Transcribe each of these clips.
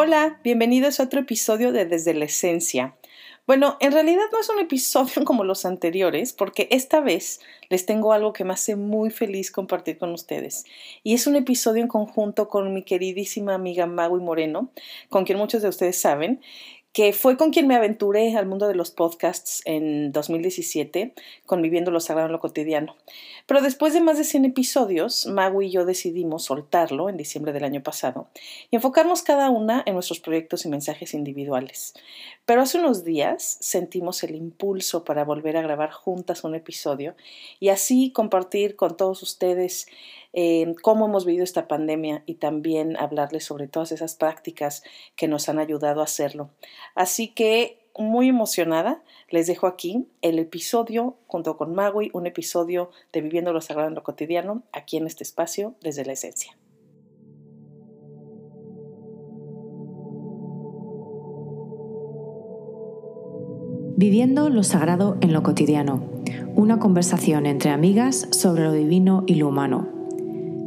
Hola, bienvenidos a otro episodio de Desde la Esencia. Bueno, en realidad no es un episodio como los anteriores, porque esta vez les tengo algo que me hace muy feliz compartir con ustedes. Y es un episodio en conjunto con mi queridísima amiga Magui Moreno, con quien muchos de ustedes saben, que fue con quien me aventuré al mundo de los podcasts en 2017, conviviendo lo sagrado en lo cotidiano. Pero después de más de 100 episodios, Magu y yo decidimos soltarlo en diciembre del año pasado y enfocarnos cada una en nuestros proyectos y mensajes individuales. Pero hace unos días sentimos el impulso para volver a grabar juntas un episodio y así compartir con todos ustedes cómo hemos vivido esta pandemia y también hablarles sobre todas esas prácticas que nos han ayudado a hacerlo. Así que muy emocionada, les dejo aquí el episodio junto con Magui, un episodio de Viviendo lo Sagrado en lo Cotidiano, aquí en este espacio, desde la esencia. Viviendo lo Sagrado en lo Cotidiano, una conversación entre amigas sobre lo divino y lo humano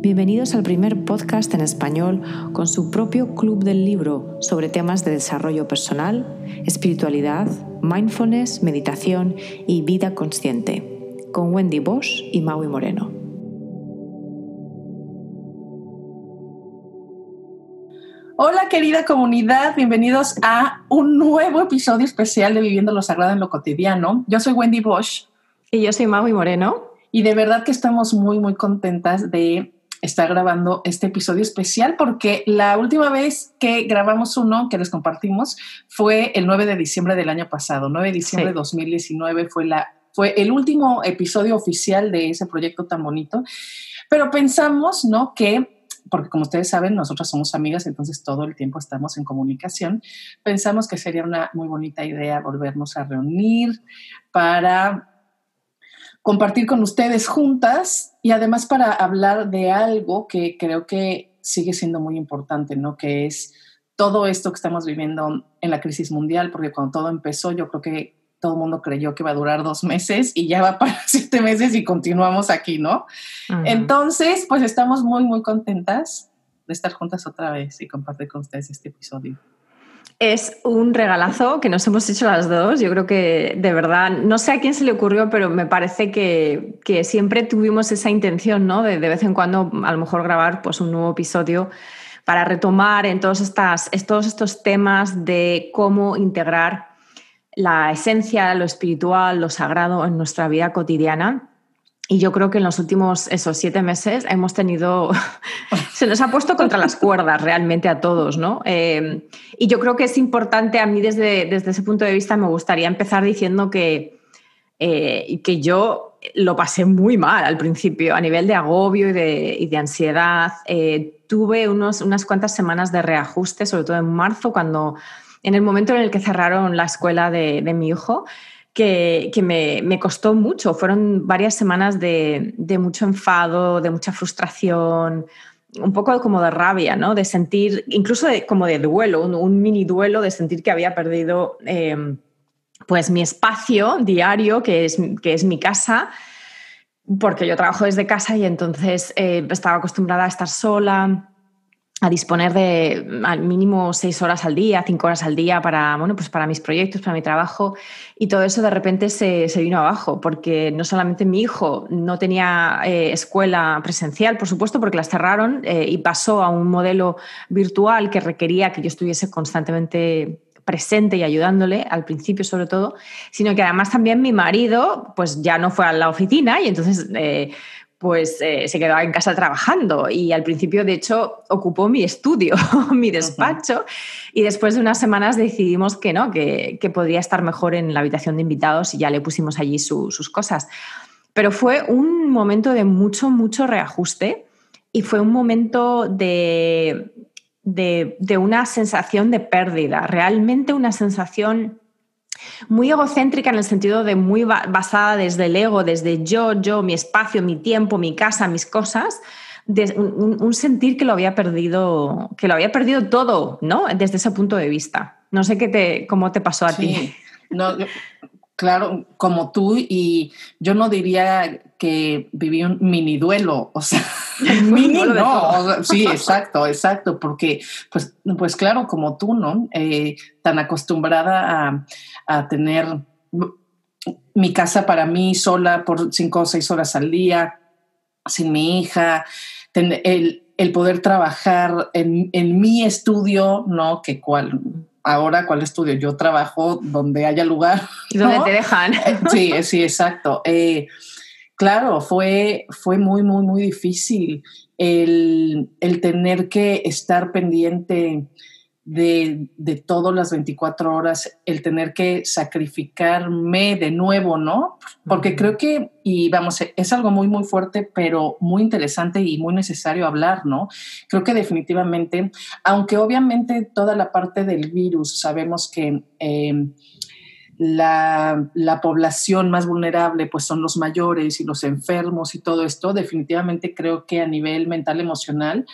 Bienvenidos al primer podcast en español con su propio club del libro sobre temas de desarrollo personal, espiritualidad, mindfulness, meditación y vida consciente, con Wendy Bosch y Maui Moreno. Hola querida comunidad, bienvenidos a un nuevo episodio especial de Viviendo lo Sagrado en lo Cotidiano. Yo soy Wendy Bosch. Y yo soy Maui Moreno. Y de verdad que estamos muy, muy contentas de está grabando este episodio especial porque la última vez que grabamos uno que les compartimos fue el 9 de diciembre del año pasado. 9 de diciembre de 2019 fue, la, fue el último episodio oficial de ese proyecto tan bonito. Pero pensamos, ¿no? Que porque como ustedes saben, nosotros somos amigas, entonces todo el tiempo estamos en comunicación. Pensamos que sería una muy bonita idea volvernos a reunir para compartir con ustedes juntas y además para hablar de algo que creo que sigue siendo muy importante, ¿no? Que es todo esto que estamos viviendo en la crisis mundial, porque cuando todo empezó yo creo que todo el mundo creyó que iba a durar dos meses y ya va para siete meses y continuamos aquí, ¿no? Entonces, pues estamos muy, muy contentas de estar juntas otra vez y compartir con ustedes este episodio. Es un regalazo que nos hemos hecho las dos. Yo creo que de verdad, no sé a quién se le ocurrió, pero me parece que, siempre tuvimos esa intención, ¿no? De, de vez en cuando a lo mejor grabar pues, un nuevo episodio para retomar en todos, estas, todos estos temas de cómo integrar la esencia, lo espiritual, lo sagrado en nuestra vida cotidiana y yo creo que en los últimos esos siete meses hemos tenido, se nos ha puesto contra las cuerdas realmente a todos, ¿no? Eh, y yo creo que es importante, a mí desde, desde ese punto de vista me gustaría empezar diciendo que, eh, que yo lo pasé muy mal al principio, a nivel de agobio y de, y de ansiedad. Eh, tuve unos, unas cuantas semanas de reajuste, sobre todo en marzo, cuando en el momento en el que cerraron la escuela de, de mi hijo que, me, costó mucho. Fueron varias semanas de, mucho enfado, de mucha frustración, un poco como de rabia, ¿no? De sentir, incluso como de duelo, un, mini duelo de sentir que había perdido eh, pues mi espacio diario, que es, que es mi casa, porque yo trabajo desde casa y entonces eh, estaba acostumbrada a estar sola a disponer de al mínimo seis horas al día, cinco horas al día para, bueno, pues para mis proyectos, para mi trabajo. Y todo eso de repente se, vino abajo, porque no solamente mi hijo no tenía eh, escuela presencial, por supuesto, porque las cerraron eh, y pasó a un modelo virtual que requería que yo estuviese constantemente presente y ayudándole, al principio sobre todo, sino que además también mi marido pues ya no fue a la oficina y entonces... Eh, pues eh, se quedaba en casa trabajando y al principio, de hecho, ocupó mi estudio, mi despacho y después de unas semanas decidimos que no, que, podría estar mejor en la habitación de invitados y ya le pusimos allí sus cosas. Pero fue un momento de mucho, mucho reajuste y fue un momento de, de una sensación de pérdida, realmente una sensación muy egocéntrica en el sentido de muy basada desde el ego, desde yo, yo, mi espacio, mi tiempo, mi casa, mis cosas, un, sentir que lo había perdido, que lo había perdido todo, ¿no? Desde ese punto de vista. No sé qué te, cómo te pasó a ti. No, Claro, como tú, y yo no diría que viví un mini duelo, o sea, mini no, sí, exacto, exacto, porque pues, pues claro, como tú, ¿no? Eh, tan acostumbrada a, tener mi casa para mí sola por cinco o seis horas al día, sin mi hija, el, el poder trabajar en, en mi estudio, ¿no? Que cual ahora cuál estudio. Yo trabajo donde haya lugar. Y donde te dejan. Eh, sí, sí, exacto. Eh, claro, fue, fue muy, muy, muy difícil el, el tener que estar pendiente de, de todas las 24 horas, el tener que sacrificarme de nuevo, ¿no? Porque creo que, y vamos, es algo muy, muy fuerte, pero muy interesante y muy necesario hablar, ¿no? Creo que definitivamente, aunque obviamente toda la parte del virus, sabemos que... Em, la, la, población más vulnerable pues son los mayores y los enfermos y todo esto, definitivamente creo que a nivel mental emocional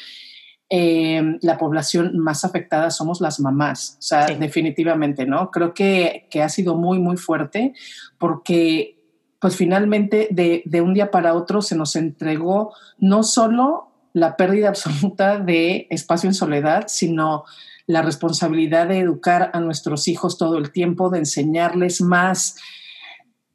eh, la población más afectada somos las mamás, o sea, definitivamente, ¿no? Creo que, que, ha sido muy, muy fuerte porque, pues finalmente, de, de, un día para otro se nos entregó no solo la pérdida absoluta de espacio en soledad, sino la responsabilidad de educar a nuestros hijos todo el tiempo, de enseñarles más,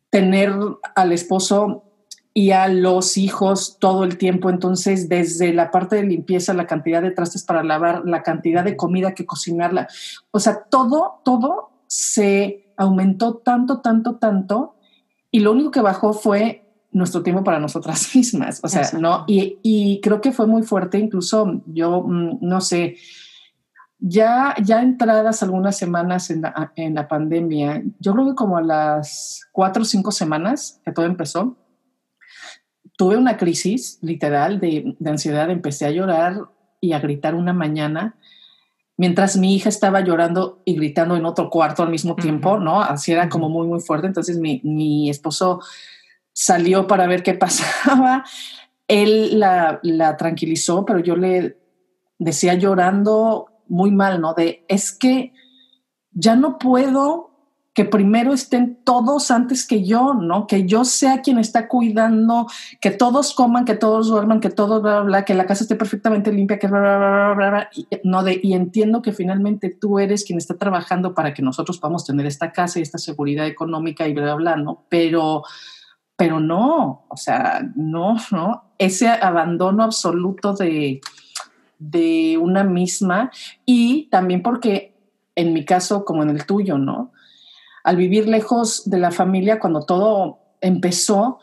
tener al esposo y a los hijos todo el tiempo. Entonces, desde la parte de limpieza, la cantidad de trastes para lavar, la cantidad de comida que cocinarla, o sea, todo, todo se aumentó tanto, tanto, tanto, y lo único que bajó fue nuestro tiempo para nosotras mismas. O sea, ¿no? Y, creo que fue muy fuerte, incluso yo, mm, no sé, ya, ya entradas algunas semanas en la, en la pandemia, yo creo que como a las cuatro o cinco semanas que todo empezó, tuve una crisis literal de, ansiedad, empecé a llorar y a gritar una mañana mientras mi hija estaba llorando y gritando en otro cuarto al mismo tiempo, ¿no? Así era como muy, muy fuerte. Entonces mi, mi esposo salió para ver qué pasaba. Él la, la, tranquilizó, pero yo le decía llorando muy mal, ¿no? De, es que ya no puedo que primero estén todos antes que yo, ¿no? Que yo sea quien está cuidando, que todos coman, que todos duerman, que todos, bla, bla, bla, que la casa esté perfectamente limpia, que bla, bla, bla, bla, bla, y, no de, y entiendo que finalmente tú eres quien está trabajando para que nosotros podamos tener esta casa y esta seguridad económica y bla, bla, bla, ¿no? Pero, pero no, o sea, no, ¿no? Ese abandono absoluto de, de una misma y también porque en mi caso, como en el tuyo, ¿no? Al vivir lejos de la familia, cuando todo empezó,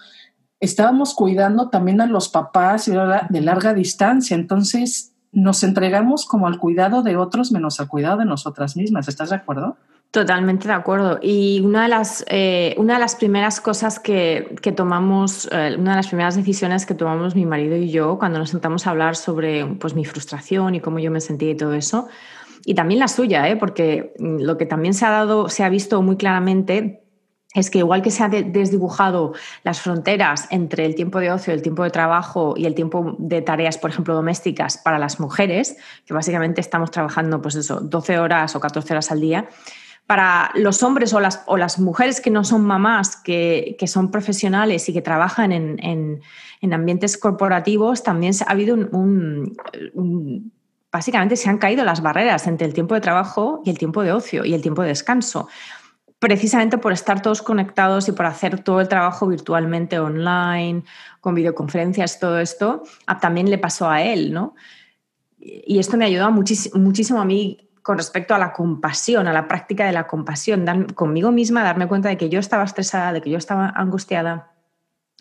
estábamos cuidando también a los papás de larga distancia. Entonces nos entregamos como al cuidado de otros menos al cuidado de nosotras mismas. ¿Estás de acuerdo? Totalmente de acuerdo. Y una de las, eh, una de las primeras cosas que, que tomamos, eh, una de las primeras decisiones que tomamos mi marido y yo cuando nos sentamos a hablar sobre pues, mi frustración y cómo yo me sentía y todo eso, y también la suya, ¿eh? porque mm, lo que también se ha dado, se ha visto muy claramente es que igual que se ha desdibujado las fronteras entre el tiempo de ocio, el tiempo de trabajo y el tiempo de tareas, por ejemplo, domésticas para las mujeres, que básicamente estamos trabajando pues eso, 12 horas o 14 horas al día, para los hombres o las, o las mujeres que no son mamás, que, son profesionales y que trabajan en, ambientes corporativos, también ha habido un básicamente se han caído las barreras entre el tiempo de trabajo y el tiempo de ocio y el tiempo de descanso. Precisamente por estar todos conectados y por hacer todo el trabajo virtualmente online, con videoconferencias, todo esto, también le pasó a él, ¿no? Y esto me ayudó muchísimo a mí con respecto a la compasión, a la práctica de la compasión, conmigo misma, darme cuenta de que yo estaba estresada, de que yo estaba angustiada,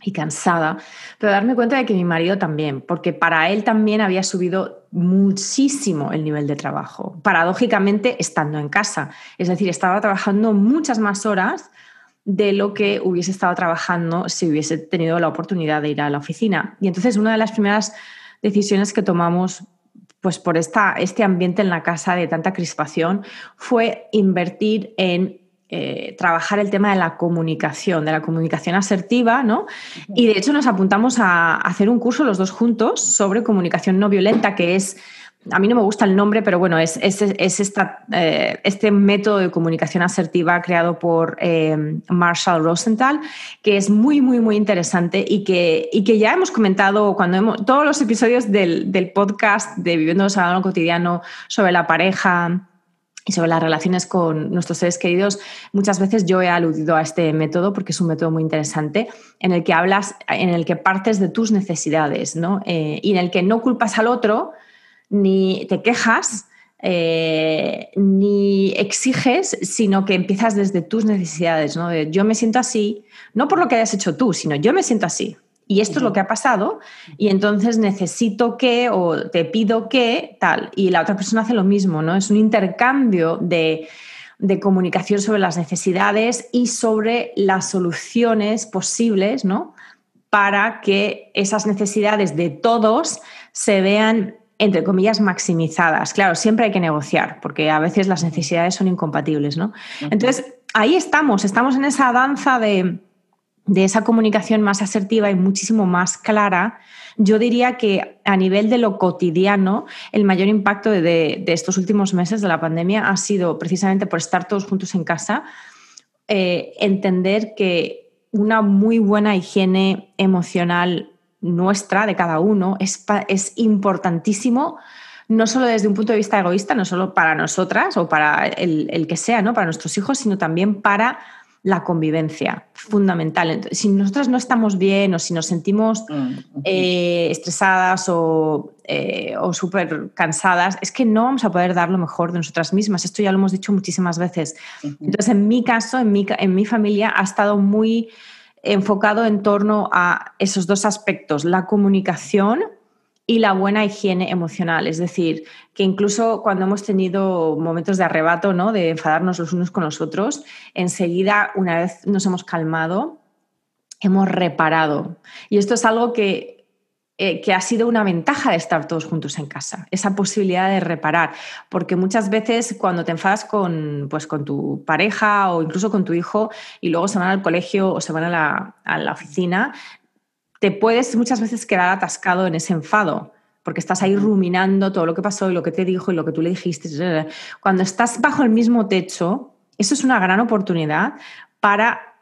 y cansada, pero darme cuenta de que mi marido también, porque para él también había subido muchísimo el nivel de trabajo, paradójicamente estando en casa. Es decir, estaba trabajando muchas más horas de lo que hubiese estado trabajando si hubiese tenido la oportunidad de ir a la oficina. Y entonces una de las primeras decisiones que tomamos pues por esta, este ambiente en la casa de tanta crispación fue invertir en eh, trabajar el tema de la comunicación, de la comunicación asertiva, ¿no? Y de hecho nos apuntamos a hacer un curso los dos juntos sobre comunicación no violenta, que es a mí no me gusta el nombre, pero bueno, es, es, esta, eh, este método de comunicación asertiva creado por eh, Marshall Rosenthal, que es muy, muy, muy interesante y que, y que ya hemos comentado cuando hemos, todos los episodios del, del podcast de Viviendo el Salón Cotidiano sobre la pareja, y sobre las relaciones con nuestros seres queridos, muchas veces yo he aludido a este método porque es un método muy interesante en el que hablas, en el que partes de tus necesidades, ¿no? Eh, y en el que no culpas al otro, ni te quejas, eh, ni exiges, sino que empiezas desde tus necesidades, ¿no? yo me siento así, no por lo que hayas hecho tú, sino yo me siento así. Y esto es lo que ha pasado y entonces necesito que o te pido que tal. Y la otra persona hace lo mismo, ¿no? Es un intercambio de, comunicación sobre las necesidades y sobre las soluciones posibles, ¿no? Para que esas necesidades de todos se vean entre comillas, maximizadas. Claro, siempre hay que negociar, porque a veces las necesidades son incompatibles, ¿no? Entonces, ahí estamos, estamos en esa danza de, de esa comunicación más asertiva y muchísimo más clara, yo diría que a nivel de lo cotidiano, el mayor impacto de, estos últimos meses de la pandemia ha sido precisamente por estar todos juntos en casa, eh, entender que una muy buena higiene emocional nuestra, de cada uno, es, importantísimo no solo desde un punto de vista egoísta, no solo para nosotras o para el, el, que sea, ¿no? para nuestros hijos, sino también para la convivencia, fundamental. si nosotros no estamos bien o si nos sentimos mm, eh, estresadas o, eh, o súper cansadas, es que no vamos a poder dar lo mejor de nosotras mismas. Esto ya lo hemos dicho muchísimas veces. Entonces, en mi caso, en mi, en mi familia, ha estado muy enfocado en torno a esos dos aspectos, la comunicación y la buena higiene emocional. Es decir, que incluso cuando hemos tenido momentos de arrebato, ¿no? de enfadarnos los unos con los otros, enseguida, una vez nos hemos calmado, hemos reparado. Y esto es algo que, eh, que ha sido una ventaja de estar todos juntos en casa, esa posibilidad de reparar. Porque muchas veces cuando te enfadas con, pues, con tu pareja o incluso con tu hijo y luego se van al colegio o se van a la, a la oficina, te puedes muchas veces quedar atascado en ese enfado, porque estás ahí ruminando todo lo que pasó y lo que te dijo y lo que tú le dijiste. Cuando estás bajo el mismo techo, eso es una gran oportunidad para,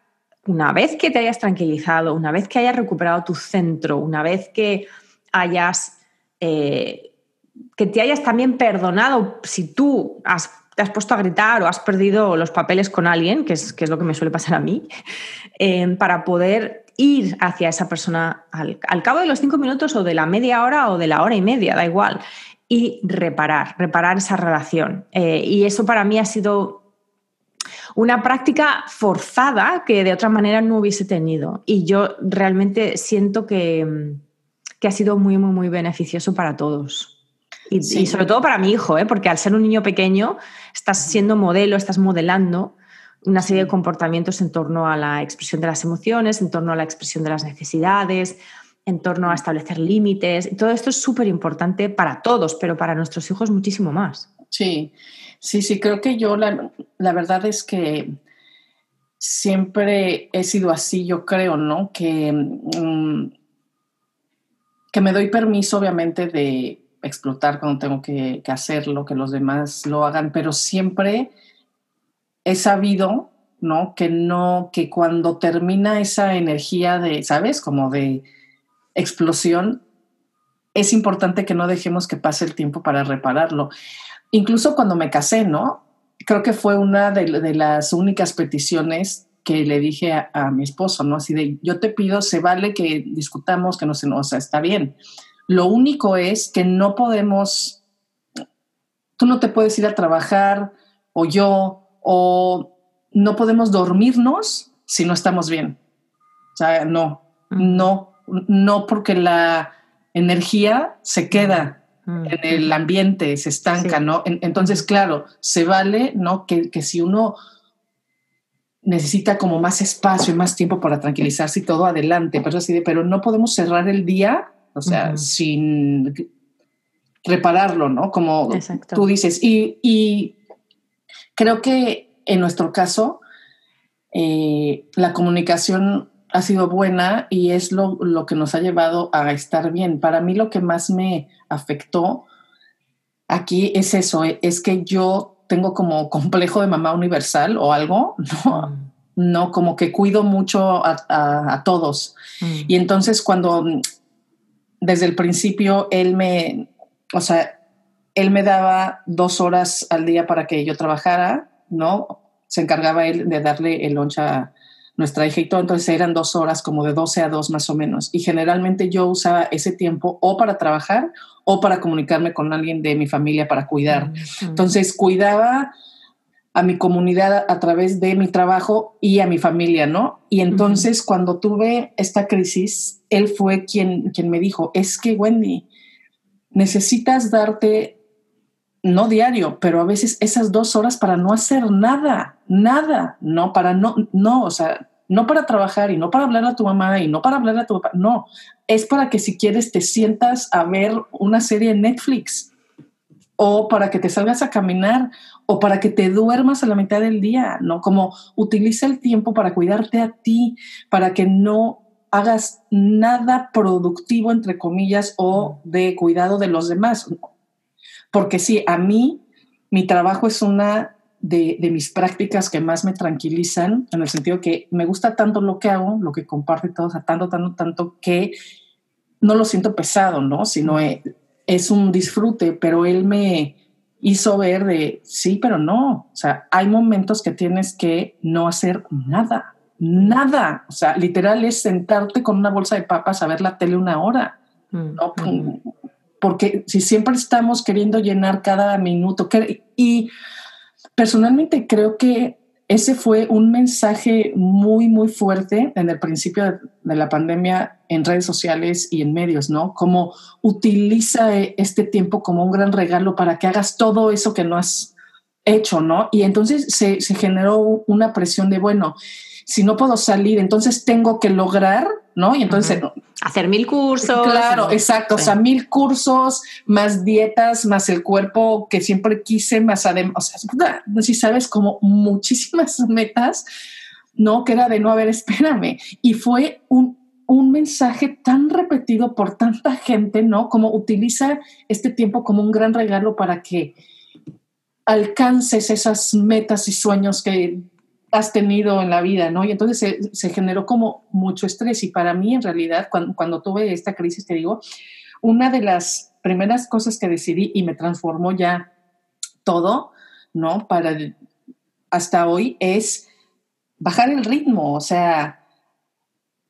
una vez que te hayas tranquilizado, una vez que hayas recuperado tu centro, una vez que hayas... Eh, que te hayas también perdonado si tú te has puesto a gritar o has perdido los papeles con alguien, que es, que es lo que me suele pasar a mí, eh, para poder ir hacia esa persona al, cabo de los cinco minutos o de la media hora o de la hora y media, da igual, y reparar, reparar esa relación. Eh, y eso para mí ha sido una práctica forzada que de otra manera no hubiese tenido. Y yo realmente siento que, que ha sido muy, muy, muy beneficioso para todos. Y, y sobre todo para mi hijo, ¿eh? porque al ser un niño pequeño, estás siendo modelo, estás modelando una serie de comportamientos en torno a la expresión de las emociones, en torno a la expresión de las necesidades, en torno a establecer límites. Todo esto es súper importante para todos, pero para nuestros hijos muchísimo más. Sí, sí, sí, creo que yo la, verdad es que siempre he sido así, yo creo, ¿no? Que, mm, que me doy permiso, obviamente, de explotar cuando tengo que, que hacerlo, que los demás lo hagan, pero siempre he sabido, ¿no? Que no, que cuando termina esa energía de, ¿sabes? Como de explosión, es importante que no dejemos que pase el tiempo para repararlo. Incluso cuando me casé, ¿no? Creo que fue una de, las únicas peticiones que le dije a, mi esposo, ¿no? Así de, yo te pido, se vale que discutamos, que no se o sea, está bien. Lo único es que no podemos, tú no te puedes ir a trabajar o yo o no podemos dormirnos si no estamos bien. O sea, no, no, no porque la energía se queda en el ambiente, se estanca, ¿no? entonces, claro, se vale, ¿no? Que, si uno necesita como más espacio y más tiempo para tranquilizarse y todo adelante, pero así de, pero no podemos cerrar el día, o sea, sin repararlo, ¿no? Como tú dices. Y, y Creo que en nuestro caso, eh, la comunicación ha sido buena y es lo, que nos ha llevado a estar bien. Para mí lo que más me afectó aquí es eso, es que yo tengo como complejo de mamá universal o algo, ¿no? Mm. No, como que cuido mucho a, todos. Mm. Y entonces cuando desde el principio él me, o sea, él me daba dos horas al día para que yo trabajara, ¿no? Se encargaba él de darle el lunch a nuestra hija y todo, entonces eran dos horas, como de 12 a 2 más o menos. Y generalmente yo usaba ese tiempo o para trabajar o para comunicarme con alguien de mi familia para cuidar. Entonces cuidaba a mi comunidad a través de mi trabajo y a mi familia, ¿no? Y entonces cuando tuve esta crisis, él fue quien, quien me dijo, es que Wendy, necesitas darte, no diario, pero a veces esas dos horas para no hacer nada, nada, no, para no, no, o sea, no para trabajar y no para hablar a tu mamá y no para hablar a tu papá, no, es para que si quieres te sientas a ver una serie en Netflix o para que te salgas a caminar o para que te duermas a la mitad del día, ¿no? Como utiliza el tiempo para cuidarte a ti, para que no hagas nada productivo, entre comillas, o de cuidado de los demás. Porque sí, a mí mi trabajo es una de, mis prácticas que más me tranquilizan, en el sentido que me gusta tanto lo que hago, lo que comparto y todo, o sea, tanto, tanto, tanto que no lo siento pesado, ¿no? Sino es un disfrute, pero él me hizo ver de, sí, pero no, o sea, hay momentos que tienes que no hacer nada, nada, o sea, literal es sentarte con una bolsa de papas a ver la tele una hora, mm, ¿no? Porque si siempre estamos queriendo llenar cada minuto, y personalmente creo que ese fue un mensaje muy, muy fuerte en el principio de, la pandemia en redes sociales y en medios, ¿no? Como utiliza este tiempo como un gran regalo para que hagas todo eso que no has hecho, ¿no? Y entonces se generó una presión de, bueno, si no puedo salir, entonces tengo que lograr, ¿no? Y entonces... Hacer mil cursos. Claro, exacto, o sea, mil cursos, más dietas, más el cuerpo que siempre quise, más además, o sea, si sabes, como muchísimas metas, ¿no? Que era de no haber, espérame. Y fue un, un mensaje tan repetido por tanta gente, ¿no? Como utiliza este tiempo como un gran regalo para que alcances esas metas y sueños que has tenido en la vida, ¿no? Y entonces se, generó como mucho estrés. Y para mí, en realidad, cuando, tuve esta crisis, te digo, una de las primeras cosas que decidí y me transformó ya todo, ¿no? Para hasta hoy es bajar el ritmo, o sea,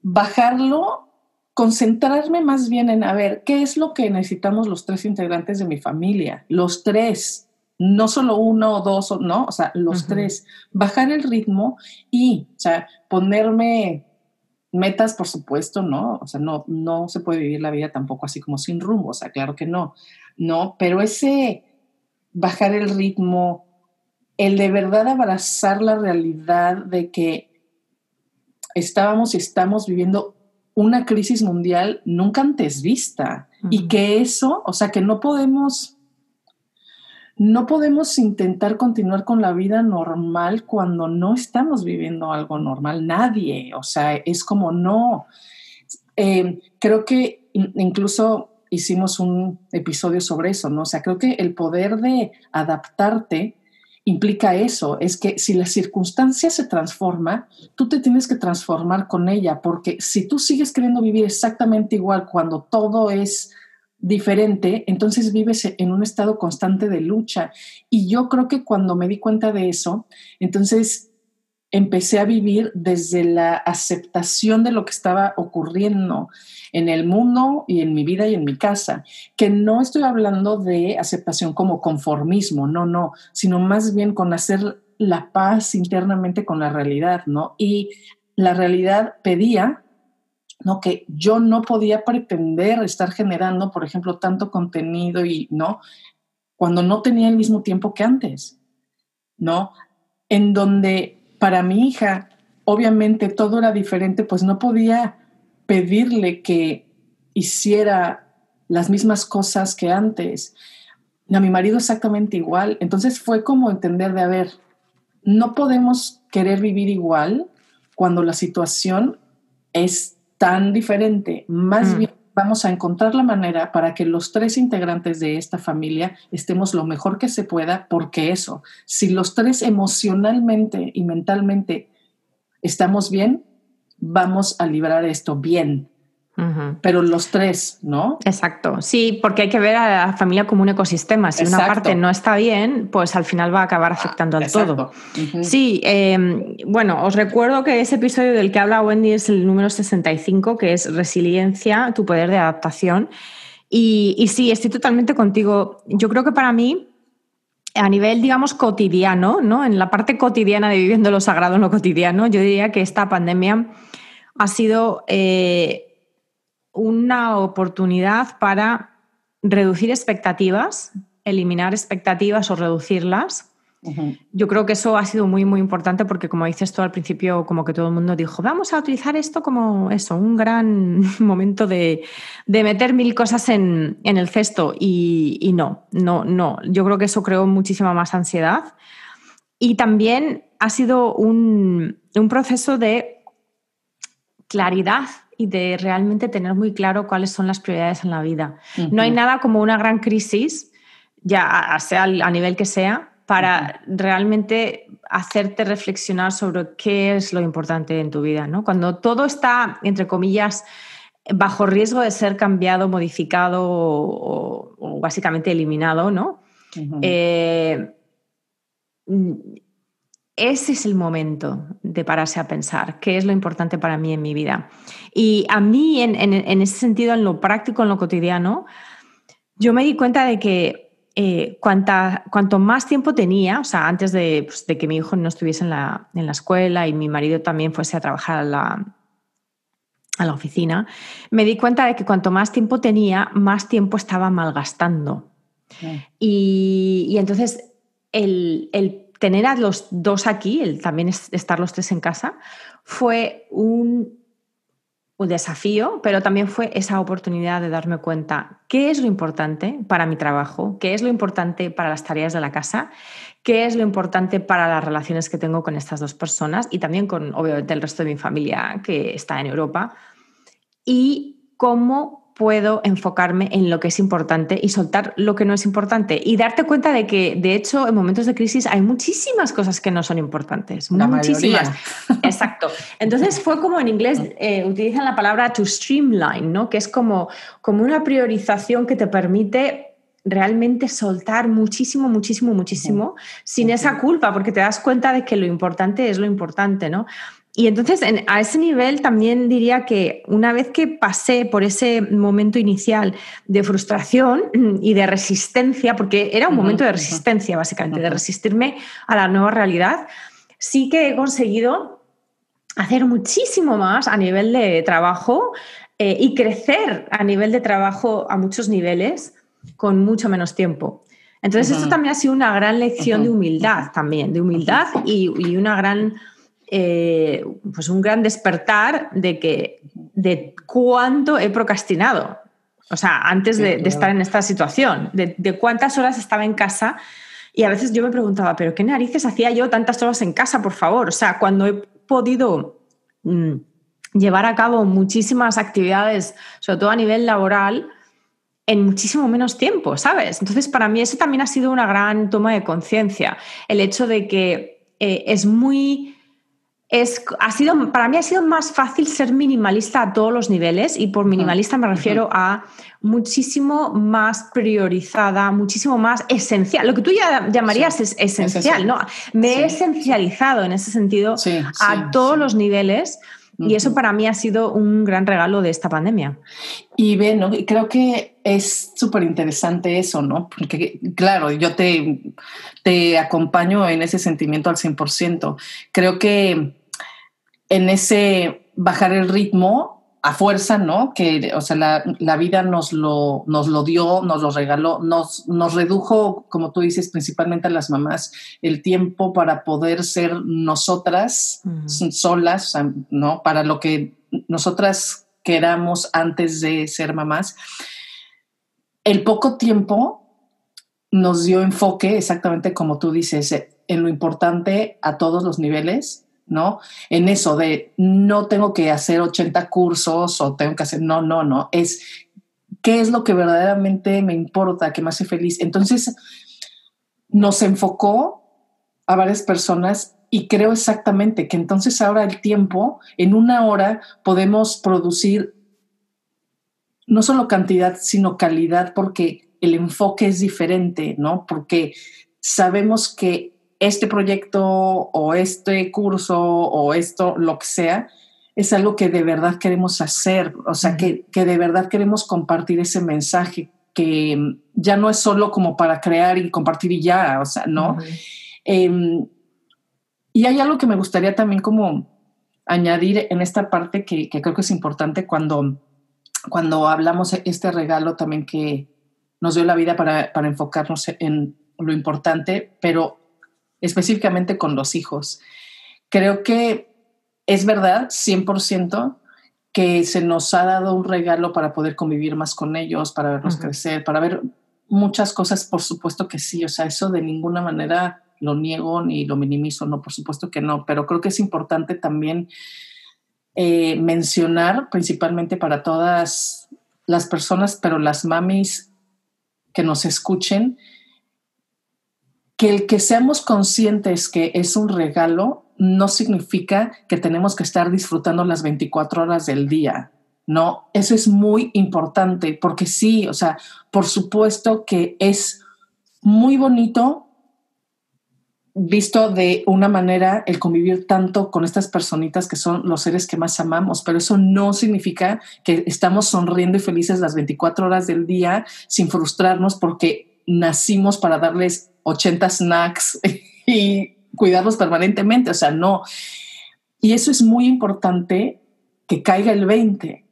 bajarlo, concentrarme más bien en a ver qué es lo que necesitamos los tres integrantes de mi familia, los tres, no solo uno o dos, ¿no? O sea, los tres. Bajar el ritmo y, o sea, ponerme metas, por supuesto, ¿no? O sea, no, no se puede vivir la vida tampoco así como sin rumbo, o sea, claro que no, ¿no? Pero ese bajar el ritmo, el de verdad abrazar la realidad de que estábamos y estamos viviendo una crisis mundial nunca antes vista y que eso, o sea, que no podemos no podemos intentar continuar con la vida normal cuando no estamos viviendo algo normal, nadie, o sea, es como no. Eh, creo que incluso hicimos un episodio sobre eso, ¿no? O sea, creo que el poder de adaptarte implica eso, es que si la circunstancia se transforma, tú te tienes que transformar con ella, porque si tú sigues queriendo vivir exactamente igual cuando todo es diferente, entonces vives en un estado constante de lucha. Y yo creo que cuando me di cuenta de eso, entonces empecé a vivir desde la aceptación de lo que estaba ocurriendo en el mundo y en mi vida y en mi casa, que no estoy hablando de aceptación como conformismo, no, no, sino más bien con hacer la paz internamente con la realidad, ¿no? Y la realidad pedía ¿no? Que yo no podía pretender estar generando, por ejemplo, tanto contenido y, ¿no? Cuando no tenía el mismo tiempo que antes, ¿no? En donde para mi hija, obviamente todo era diferente, pues no podía pedirle que hiciera las mismas cosas que antes. A mi marido exactamente igual. Entonces fue como entender de, a ver, no podemos querer vivir igual cuando la situación es tan diferente. Más mm. bien vamos a encontrar la manera para que los tres integrantes de esta familia estemos lo mejor que se pueda, porque eso, si los tres emocionalmente y mentalmente estamos bien, vamos a librar esto bien. Pero los tres, ¿no? Exacto, sí, porque hay que ver a la familia como un ecosistema. Si una parte no está bien, pues al final va a acabar afectando al todo. Sí, em, bueno, os recuerdo que ese episodio del que habla Wendy es el número 65, que es Resiliencia, tu poder de adaptación. Y, y sí, estoy totalmente contigo. Yo creo que para mí, a nivel, digamos, cotidiano, ¿no? En la parte cotidiana de viviendo lo sagrado en lo cotidiano, yo diría que esta pandemia ha sido eh, una oportunidad para reducir expectativas, eliminar expectativas o reducirlas. Yo creo que eso ha sido muy, muy importante porque, como dices tú al principio, como que todo el mundo dijo, vamos a utilizar esto como eso, un gran momento de, meter mil cosas en, el cesto. Y, no, no, no. Yo creo que eso creó muchísima más ansiedad. Y también ha sido un, un proceso de claridad y de realmente tener muy claro cuáles son las prioridades en la vida. No hay nada como una gran crisis, ya sea a nivel que sea, para realmente hacerte reflexionar sobre qué es lo importante en tu vida. ¿no? Cuando todo está, entre comillas, bajo riesgo de ser cambiado, modificado o, básicamente eliminado, ¿no? ese es el momento de pararse a pensar qué es lo importante para mí en mi vida. Y a mí, en, ese sentido, en lo práctico, en lo cotidiano, yo me di cuenta de que eh, cuanto más tiempo tenía, o sea, antes pues, de, que mi hijo no estuviese en la, escuela y mi marido también fuese a trabajar a la, a la oficina, me di cuenta de que cuanto más tiempo tenía, más tiempo estaba malgastando. Y, y, entonces el, el tener a los dos aquí, el también estar los tres en casa, fue un, un, desafío, pero también fue esa oportunidad de darme cuenta qué es lo importante para mi trabajo, qué es lo importante para las tareas de la casa, qué es lo importante para las relaciones que tengo con estas dos personas y también con, obviamente, el resto de mi familia que está en Europa, y cómo puedo enfocarme en lo que es importante y soltar lo que no es importante. Y darte cuenta de que, de hecho, en momentos de crisis hay muchísimas cosas que no son importantes. muchísimas. Exacto. Entonces fue como en inglés eh, utilizan la palabra to streamline, ¿no? Que es como, como una priorización que te permite realmente soltar muchísimo, muchísimo, muchísimo, sin esa culpa, porque te das cuenta de que lo importante es lo importante, ¿no? Y entonces a ese nivel también diría que una vez que pasé por ese momento inicial de frustración y de resistencia, porque era un momento de resistencia básicamente, de resistirme a la nueva realidad, sí que he conseguido hacer muchísimo más a nivel de trabajo eh, y crecer a nivel de trabajo a muchos niveles con mucho menos tiempo. Entonces esto también ha sido una gran lección de humildad también, de humildad y, y una gran eh, pues un gran despertar de que de cuánto he procrastinado. O sea, antes de, estar en esta situación, de, cuántas horas estaba en casa. Y a veces yo me preguntaba, ¿pero qué narices hacía yo tantas horas en casa, por favor? O sea, cuando he podido mm, llevar a cabo muchísimas actividades, sobre todo a nivel laboral, en muchísimo menos tiempo, ¿sabes? Entonces, para mí eso también ha sido una gran toma de conciencia. El hecho de que eh, es muy es, ha sido, para mí ha sido más fácil ser minimalista a todos los niveles y por minimalista me refiero a muchísimo más priorizada, muchísimo más esencial. Lo que tú ya llamarías es esencial, ¿no? Me he esencializado en ese sentido a todos los niveles. Y eso para mí ha sido un gran regalo de esta pandemia. Y bueno, creo que es súper interesante eso, ¿no? Porque claro, yo te, te acompaño en ese sentimiento al 100%. Creo que en ese bajar el ritmo a fuerza, ¿no? Que, o sea, la, vida nos lo, nos lo dio, nos lo regaló, nos, nos redujo, como tú dices, principalmente a las mamás, el tiempo para poder ser nosotras solas, ¿no? Para lo que nosotras queramos antes de ser mamás. El poco tiempo nos dio enfoque, exactamente como tú dices, en lo importante a todos los niveles ¿no? En eso de no tengo que hacer 80 cursos o tengo que hacer, no, no, no, es qué es lo que verdaderamente me importa, que me hace feliz. Entonces, nos enfocó a varias personas y creo exactamente que entonces ahora el tiempo, en una hora podemos producir no solo cantidad, sino calidad, porque el enfoque es diferente, ¿no? Porque sabemos que este proyecto o este curso o esto, lo que sea, es algo que de verdad queremos hacer, o sea, que, que, de verdad queremos compartir ese mensaje, que ya no es solo como para crear y compartir y ya, o sea, ¿no? Em, y hay algo que me gustaría también como añadir en esta parte que, que creo que es importante cuando, cuando hablamos de este regalo también que nos dio la vida para, para enfocarnos en lo importante, pero específicamente con los hijos. Creo que es verdad, 100%, que se nos ha dado un regalo para poder convivir más con ellos, para verlos crecer, para ver muchas cosas, por supuesto que sí, o sea, eso de ninguna manera lo niego ni lo minimizo, no, por supuesto que no, pero creo que es importante también eh, mencionar, principalmente para todas las personas, pero las mamis que nos escuchen, que el que seamos conscientes que es un regalo no significa que tenemos que estar disfrutando las 24 horas del día. No, eso es muy importante porque sí, o sea, por supuesto que es muy bonito visto de una manera el convivir tanto con estas personitas que son los seres que más amamos, pero eso no significa que estamos sonriendo y felices las 24 horas del día sin frustrarnos porque nacimos para darles 80 snacks y cuidarlos permanentemente, o sea, no. Y eso es muy importante que caiga el 20,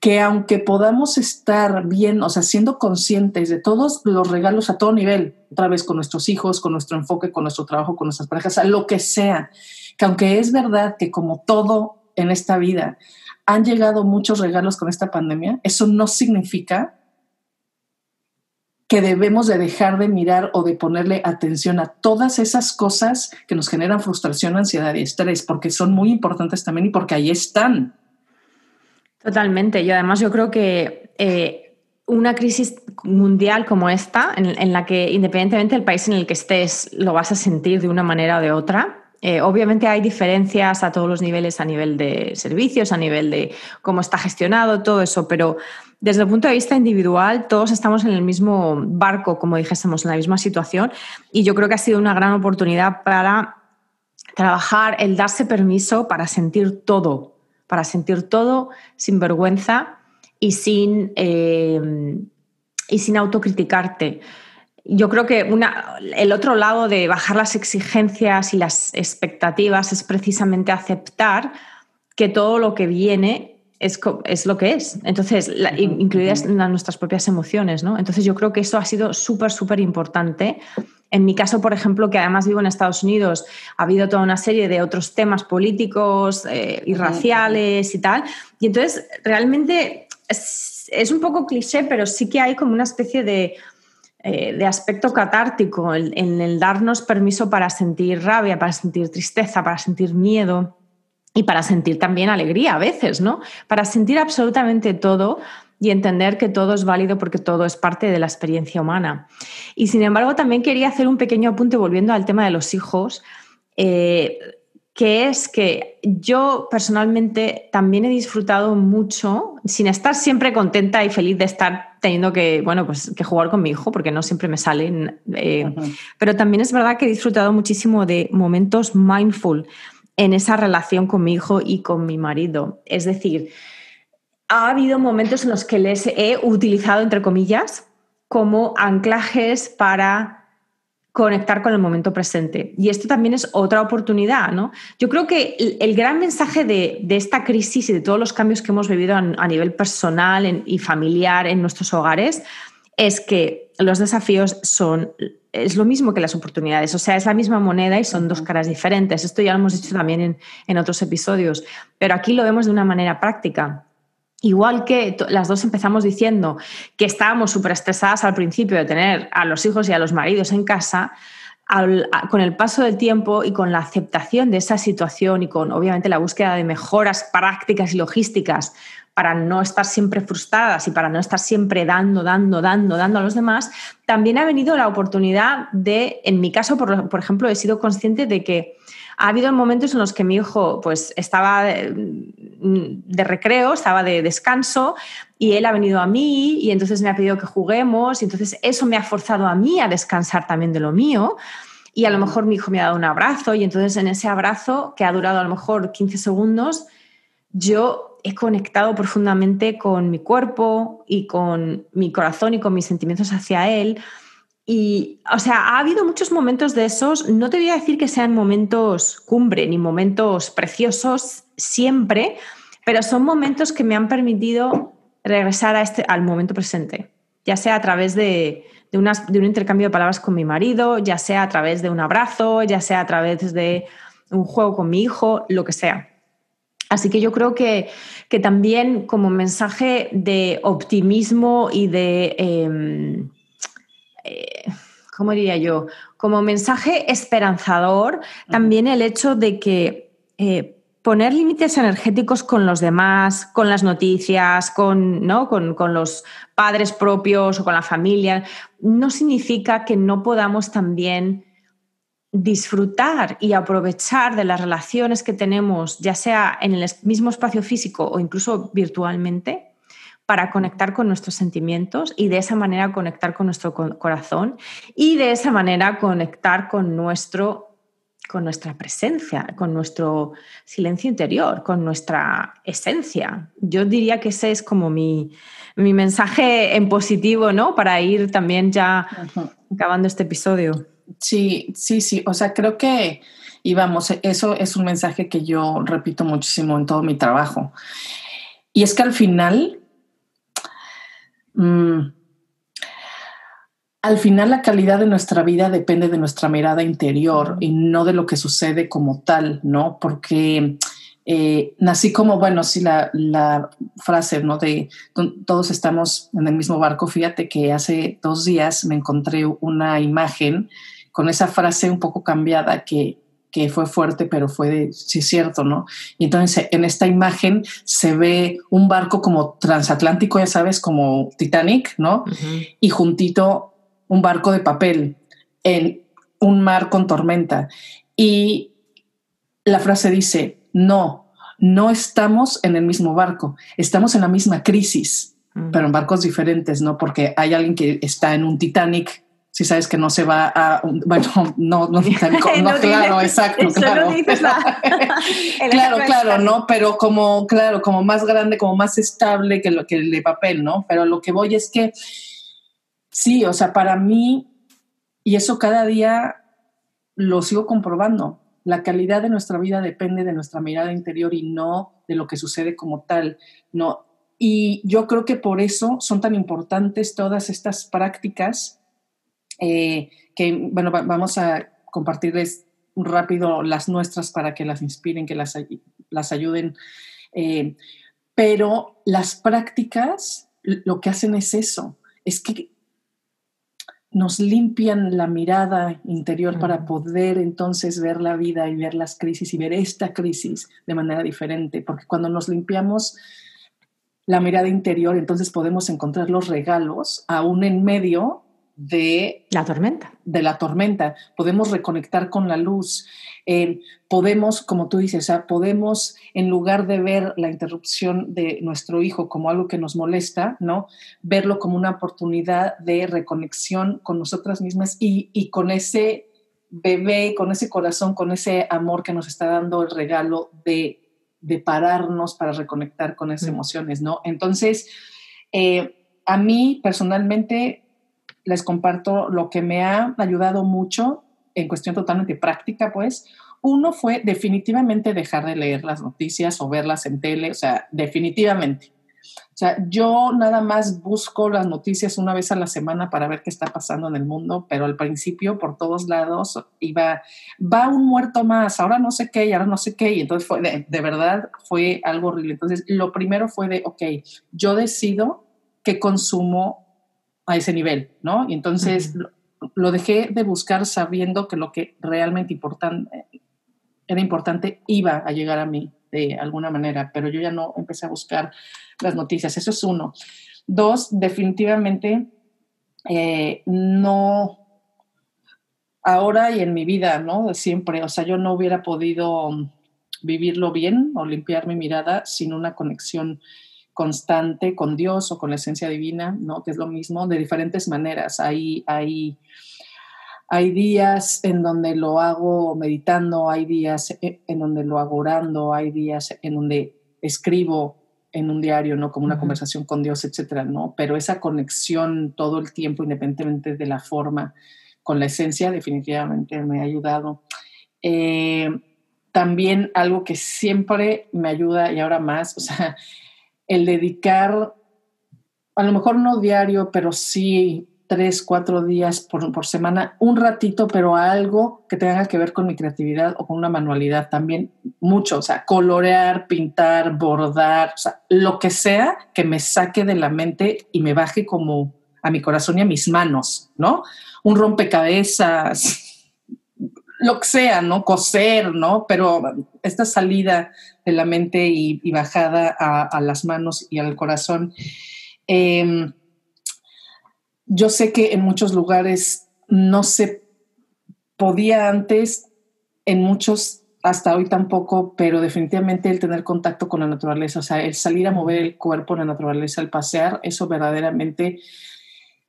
que aunque podamos estar bien, o sea, siendo conscientes de todos los regalos a todo nivel, otra vez con nuestros hijos, con nuestro enfoque, con nuestro trabajo, con nuestras parejas, a lo que sea, que aunque es verdad que como todo en esta vida han llegado muchos regalos con esta pandemia, eso no significa que debemos de dejar de mirar o de ponerle atención a todas esas cosas que nos generan frustración, ansiedad y estrés, porque son muy importantes también y porque ahí están. Totalmente. Y además yo creo que eh, una crisis mundial como esta, en, la que independientemente del país en el que estés, lo vas a sentir de una manera o de otra, eh, obviamente hay diferencias a todos los niveles, a nivel de servicios, a nivel de cómo está gestionado, todo eso, pero desde el punto de vista individual, todos estamos en el mismo barco, como dijésemos, en la misma situación, y yo creo que ha sido una gran oportunidad para trabajar el darse permiso para sentir todo, para sentir todo sin vergüenza y sin, eh, y sin autocriticarte. Yo creo que el otro lado de bajar las exigencias y las expectativas es precisamente aceptar que todo lo que viene es, es lo que es. Entonces, incluidas nuestras propias emociones, ¿no? Entonces, yo creo que eso ha sido súper, súper importante. En mi caso, por ejemplo, que además vivo en Estados Unidos, ha habido toda una serie de otros temas políticos eh, y raciales y tal. Y entonces, realmente es un poco cliché, pero sí que hay como una especie de eh, de aspecto catártico, en, el darnos permiso para sentir rabia, para sentir tristeza, para sentir miedo y para sentir también alegría a veces, ¿no? Para sentir absolutamente todo y entender que todo es válido porque todo es parte de la experiencia humana. Y sin embargo, también quería hacer un pequeño apunte volviendo al tema de los hijos. Eh, que es que yo personalmente también he disfrutado mucho, sin estar siempre contenta y feliz de estar teniendo que, bueno, pues que jugar con mi hijo, porque no siempre me salen, eh, pero también es verdad que he disfrutado muchísimo de momentos mindful en esa relación con mi hijo y con mi marido. Es decir, ha habido momentos en los que les he utilizado, entre comillas, como anclajes para conectar con el momento presente. Y esto también es otra oportunidad, ¿no? Yo creo que el, gran mensaje de, esta crisis y de todos los cambios que hemos vivido a, nivel personal y familiar en nuestros hogares es que los desafíos son es lo mismo que las oportunidades, o sea, es la misma moneda y son dos caras diferentes. Esto ya lo hemos dicho también en, en otros episodios, pero aquí lo vemos de una manera práctica. Igual que las dos empezamos diciendo que estábamos súper estresadas al principio de tener a los hijos y a los maridos en casa, con el paso del tiempo y con la aceptación de esa situación y con obviamente la búsqueda de mejoras prácticas y logísticas para no estar siempre frustradas y para no estar siempre dando, dando, dando, dando a los demás, también ha venido la oportunidad de, en mi caso, por, ejemplo, he sido consciente de que ha habido momentos en los que mi hijo pues, estaba de, recreo, estaba de descanso y él ha venido a mí y entonces me ha pedido que juguemos y entonces eso me ha forzado a mí a descansar también de lo mío. Y a lo mejor mi hijo me ha dado un abrazo y entonces en ese abrazo, que ha durado a lo mejor 15 segundos, yo he conectado profundamente con mi cuerpo y con mi corazón y con mis sentimientos hacia él. Y, o sea, ha habido muchos momentos de esos, no te voy a decir que sean momentos cumbre ni momentos preciosos siempre, pero son momentos que me han permitido regresar a este, al momento presente, ya sea a través de, de, de un intercambio de palabras con mi marido, ya sea a través de un abrazo, ya sea a través de un juego con mi hijo, lo que sea. Así que yo creo que, que también como mensaje de optimismo y de... Em, eh, ¿cómo diría yo? Como mensaje esperanzador, también el hecho de que eh, poner límites energéticos con los demás, con las noticias, con, ¿no? con, con, los padres propios o con la familia, no significa que no podamos también disfrutar y aprovechar de las relaciones que tenemos, ya sea en el mismo espacio físico o incluso virtualmente, para conectar con nuestros sentimientos y de esa manera conectar con nuestro corazón y de esa manera conectar con nuestro con nuestra presencia, con nuestro silencio interior, con nuestra esencia. Yo diría que ese es como mi, mensaje en positivo, ¿no? Para ir también ya acabando este episodio. Sí, sí, sí. O sea, creo que, y vamos, eso es un mensaje que yo repito muchísimo en todo mi trabajo. Y es que al final Mm. Al final la calidad de nuestra vida depende de nuestra mirada interior y no de lo que sucede como tal, ¿no? Porque eh, nací como, bueno, sí, la, la, frase, ¿no? De todos estamos en el mismo barco. Fíjate que hace dos días me encontré una imagen con esa frase un poco cambiada que que fue fuerte, pero fue de, sí es cierto, ¿no? Y entonces en esta imagen se ve un barco como transatlántico, ya sabes, como Titanic, ¿no? Y juntito un barco de papel en un mar con tormenta. Y la frase dice, no, no estamos en el mismo barco, estamos en la misma crisis, pero en barcos diferentes, ¿no? Porque hay alguien que está en un Titanic si sabes que no se va a, bueno, no, no, no, claro, exacto, claro. claro, claro, ¿no? Pero como, claro, como más grande, como más estable que lo que el de papel, ¿no? Pero lo que voy es que sí, o sea, para mí, y eso cada día lo sigo comprobando, la calidad de nuestra vida depende de nuestra mirada interior y no de lo que sucede como tal, ¿no? Y yo creo que por eso son tan importantes todas estas prácticas eh, que, bueno, vamos a compartirles rápido las nuestras para que las inspiren, que las, las ayuden. Eh, pero las prácticas lo que hacen es eso, es que nos limpian la mirada interior para poder entonces ver la vida y ver las crisis y ver esta crisis de manera diferente, porque cuando nos limpiamos la mirada interior, entonces podemos encontrar los regalos aún en medio de la tormenta. De la tormenta. Podemos reconectar con la luz. Eh, podemos, como tú dices, podemos, en lugar de ver la interrupción de nuestro hijo como algo que nos molesta, ¿no? Verlo como una oportunidad de reconexión con nosotras mismas y, y con ese bebé, con ese corazón, con ese amor que nos está dando el regalo de, de pararnos para reconectar con esas mm. emociones, ¿no? Entonces, eh, a mí personalmente les comparto lo que me ha ayudado mucho en cuestión totalmente práctica, pues. Uno fue definitivamente dejar de leer las noticias o verlas en tele, o sea, definitivamente. O sea, yo nada más busco las noticias una vez a la semana para ver qué está pasando en el mundo, pero al principio por todos lados iba, va un muerto más, ahora no sé qué y ahora no sé qué, y entonces fue, de, verdad fue algo horrible. Entonces, lo primero fue de, ok, yo decido qué consumo a ese nivel, ¿no? Y entonces lo, dejé de buscar sabiendo que lo que realmente importante, era importante iba a llegar a mí de alguna manera, pero yo ya no empecé a buscar las noticias. Eso es uno. Dos, definitivamente eh, no, ahora y en mi vida, ¿no? Siempre, o sea, yo no hubiera podido vivirlo bien o limpiar mi mirada sin una conexión constante con Dios o con la esencia divina, ¿no? Que es lo mismo, de diferentes maneras. Hay, hay, hay días en donde lo hago meditando, hay días en donde lo hago orando, hay días en donde escribo en un diario, ¿no? Como una conversación con Dios, etcétera, ¿no? Pero esa conexión todo el tiempo, independientemente de la forma, con la esencia, definitivamente me ha ayudado. Eh, también algo que siempre me ayuda y ahora más, o sea, el dedicar, a lo mejor no diario, pero sí tres, cuatro días por, por, semana, un ratito, pero algo que tenga que ver con mi creatividad o con una manualidad también, mucho, o sea, colorear, pintar, bordar, o sea, lo que sea que me saque de la mente y me baje como a mi corazón y a mis manos, ¿no? Un rompecabezas, lo que sea, ¿no? Coser, ¿no? Pero esta salida de la mente y, bajada a, las manos y al corazón. Eh, yo sé que en muchos lugares no se podía antes, en muchos hasta hoy tampoco, pero definitivamente el tener contacto con la naturaleza, o sea, el salir a mover el cuerpo en la naturaleza, el pasear, eso verdaderamente,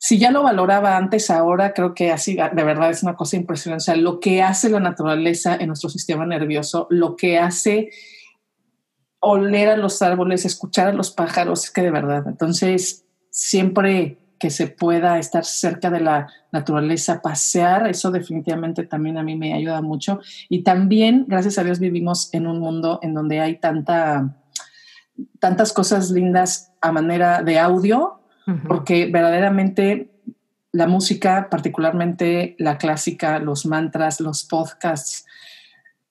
si ya lo valoraba antes, ahora creo que así de verdad es una cosa impresionante. O sea, lo que hace la naturaleza en nuestro sistema nervioso, lo que hace oler a los árboles, escuchar a los pájaros, es que de verdad, entonces siempre que se pueda estar cerca de la naturaleza, pasear, eso definitivamente también a mí me ayuda mucho. Y también, gracias a Dios, vivimos en un mundo en donde hay tanta, tantas cosas lindas a manera de audio, porque verdaderamente la música, particularmente la clásica, los mantras, los podcasts,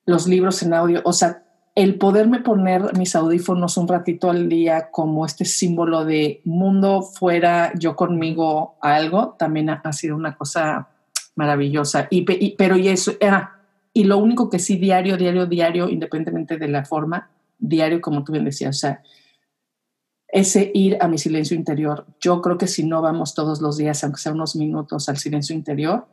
los libros en audio, o sea, el poderme poner mis audífonos un ratito al día como este símbolo de mundo fuera, yo conmigo, algo, también ha, sido una cosa maravillosa. Y, pero y eso, era y lo único que sí, diario, diario, diario, independientemente de la forma, diario, como tú bien decías, o sea, ese ir a mi silencio interior. Yo creo que si no vamos todos los días, aunque sea unos minutos, al silencio interior,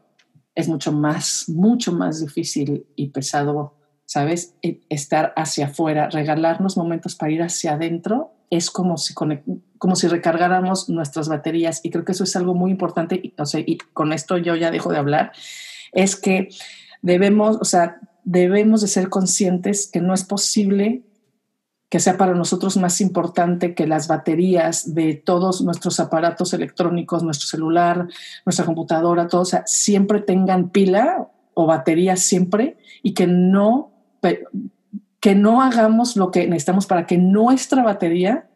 es mucho más, mucho más difícil y pesado ¿sabes? E, estar hacia afuera, regalarnos momentos para ir hacia adentro, es como si, como si recargáramos nuestras baterías. Y creo que eso es algo muy importante, y, o y con esto yo ya dejo de hablar, es que debemos, o sea, debemos de ser conscientes que no es posible que sea para nosotros más importante que las baterías de todos nuestros aparatos electrónicos, nuestro celular, nuestra computadora, todos, o sea, siempre tengan pila o batería siempre y que no que no hagamos lo que necesitamos para que nuestra batería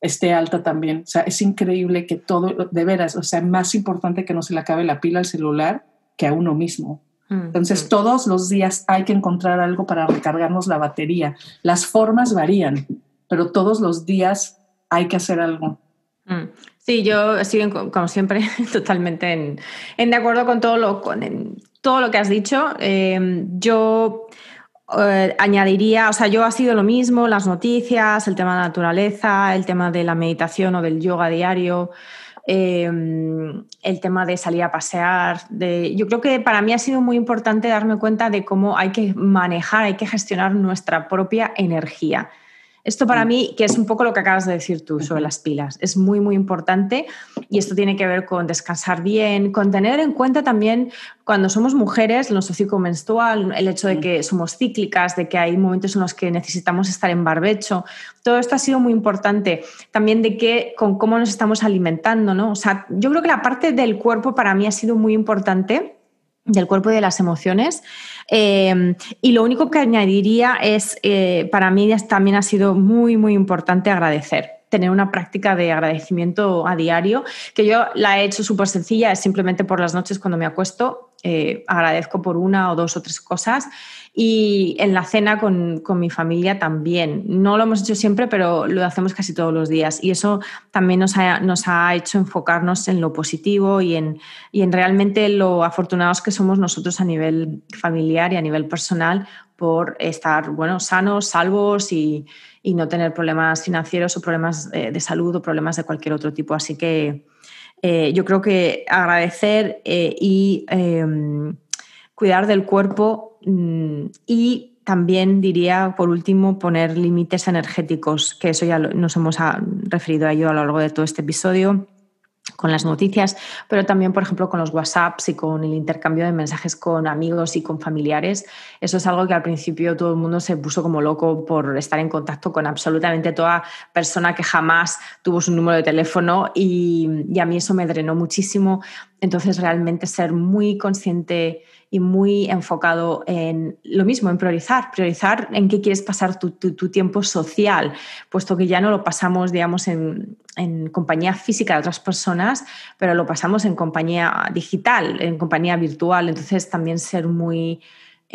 esté alta también. O sea, es increíble que todo, de veras, o sea, más importante que no se le acabe la pila al celular que a uno mismo. Entonces, todos los días hay que encontrar algo para recargarnos la batería. Las formas varían, pero todos los días hay que hacer algo. Mm. Sí, yo estoy, como siempre, totalmente en, de acuerdo con todo lo, con todo lo que has dicho. Eh, yo eh, añadiría, o sea, yo ha sido lo mismo, las noticias, el tema de la naturaleza, el tema de la meditación o del yoga diario, em, el tema de salir a pasear. De, yo creo que para mí ha sido muy importante darme cuenta de cómo hay que manejar, hay que gestionar nuestra propia energía. Esto para mm. mí, que es un poco lo que acabas de decir tú sobre las pilas, es muy, muy importante y esto tiene que ver con descansar bien, con tener en cuenta también cuando somos mujeres, nuestro ciclo menstrual, el hecho de mm. que somos cíclicas, de que hay momentos en los que necesitamos estar en barbecho. Todo esto ha sido muy importante. También de que, con cómo nos estamos alimentando, ¿no? O sea, yo creo que la parte del cuerpo para mí ha sido muy importante del cuerpo y de las emociones. Em, y lo único que añadiría es, eh, para mí también ha sido muy, muy importante agradecer tener una práctica de agradecimiento a diario, que yo la he hecho súper sencilla, es simplemente por las noches cuando me acuesto, eh, agradezco por una o dos o tres cosas y en la cena con, mi familia también. No lo hemos hecho siempre, pero lo hacemos casi todos los días. Y eso también nos ha, nos ha hecho enfocarnos en lo positivo y en, y en realmente lo afortunados que somos nosotros a nivel familiar y a nivel personal por estar bueno, sanos, salvos y, no tener problemas financieros o problemas eh, de salud o problemas de cualquier otro tipo. Así que eh, yo creo que agradecer eh, y em, cuidar del cuerpo mm, y también diría, por último, poner límites energéticos, que eso ya nos hemos ah, referido a ello a lo largo de todo este episodio con las noticias, pero también, por ejemplo, con los WhatsApps y con el intercambio de mensajes con amigos y con familiares. Eso es algo que al principio todo el mundo se puso como loco por estar en contacto con absolutamente toda persona que jamás tuvo su número de teléfono y, y a mí eso me drenó muchísimo. Entonces, realmente ser muy consciente y muy enfocado en lo mismo, en priorizar, priorizar en qué quieres pasar tu, tiempo social, puesto que ya no lo pasamos, digamos, en, en, compañía física de otras personas, pero lo pasamos en compañía digital, en compañía virtual. Entonces, también ser muy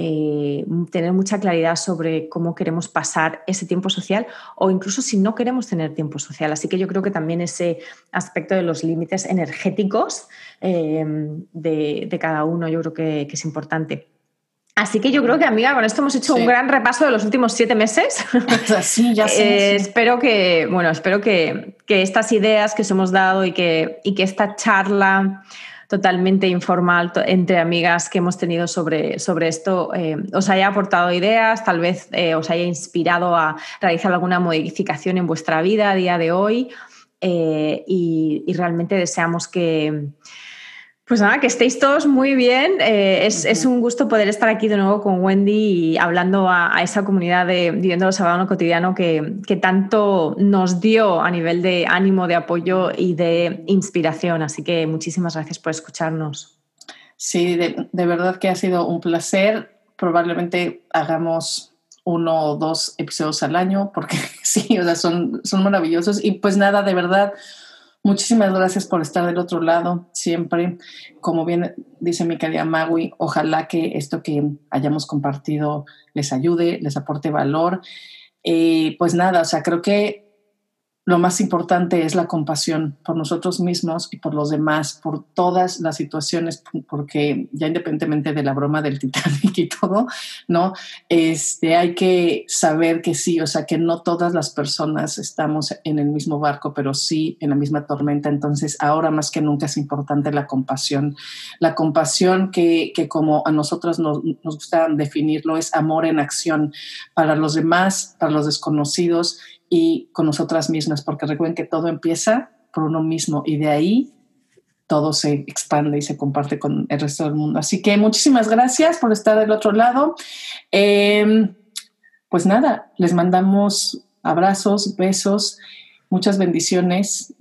eh, tener mucha claridad sobre cómo queremos pasar ese tiempo social o incluso si no queremos tener tiempo social. Así que yo creo que también ese aspecto de los límites energéticos eh, de, cada uno yo creo que, es importante. Así que yo creo que, amiga, con esto hemos hecho un gran repaso de los últimos siete meses. Sí, ya sé. Eh, espero que, bueno, espero que, que, estas ideas que os hemos dado y que, y que esta charla totalmente informal entre amigas que hemos tenido sobre, sobre esto eh, os haya aportado ideas, tal vez eh, os haya inspirado a realizar alguna modificación en vuestra vida a día de hoy eh, y, realmente deseamos que pues nada, que estéis todos muy bien. Eh, es, un gusto poder estar aquí de nuevo con Wendy y hablando a, esa comunidad de Viviendo lo Sagrado Cotidiano que, que, tanto nos dio a nivel de ánimo, de apoyo y de inspiración. Así que muchísimas gracias por escucharnos. Sí, de, verdad que ha sido un placer. Probablemente hagamos uno o dos episodios al año porque sí, o sea, son, son maravillosos. Y pues nada, de verdad Muchísimas gracias por estar del otro lado siempre. Como bien dice mi querida Magui, ojalá que esto que hayamos compartido les ayude, les aporte valor. Eh, pues nada, o sea, creo que lo más importante es la compasión por nosotros mismos y por los demás, por todas las situaciones, porque ya independientemente de la broma del Titanic y todo, ¿no? Este, hay que saber que sí, o sea, que no todas las personas estamos en el mismo barco, pero sí en la misma tormenta. Entonces, ahora más que nunca es importante la compasión. La compasión que, que como a nosotros nos, nos gusta definirlo es amor en acción para los demás, para los desconocidos y con nosotras mismas, porque recuerden que todo empieza por uno mismo y de ahí todo se expande y se comparte con el resto del mundo. Así que muchísimas gracias por estar del otro lado. Em, pues nada, les mandamos abrazos, besos, muchas bendiciones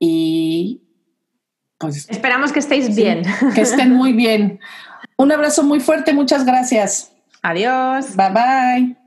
y pues... Esperamos que estéis bien. Que estén muy bien. Un abrazo muy fuerte, muchas gracias. Adiós. Bye bye.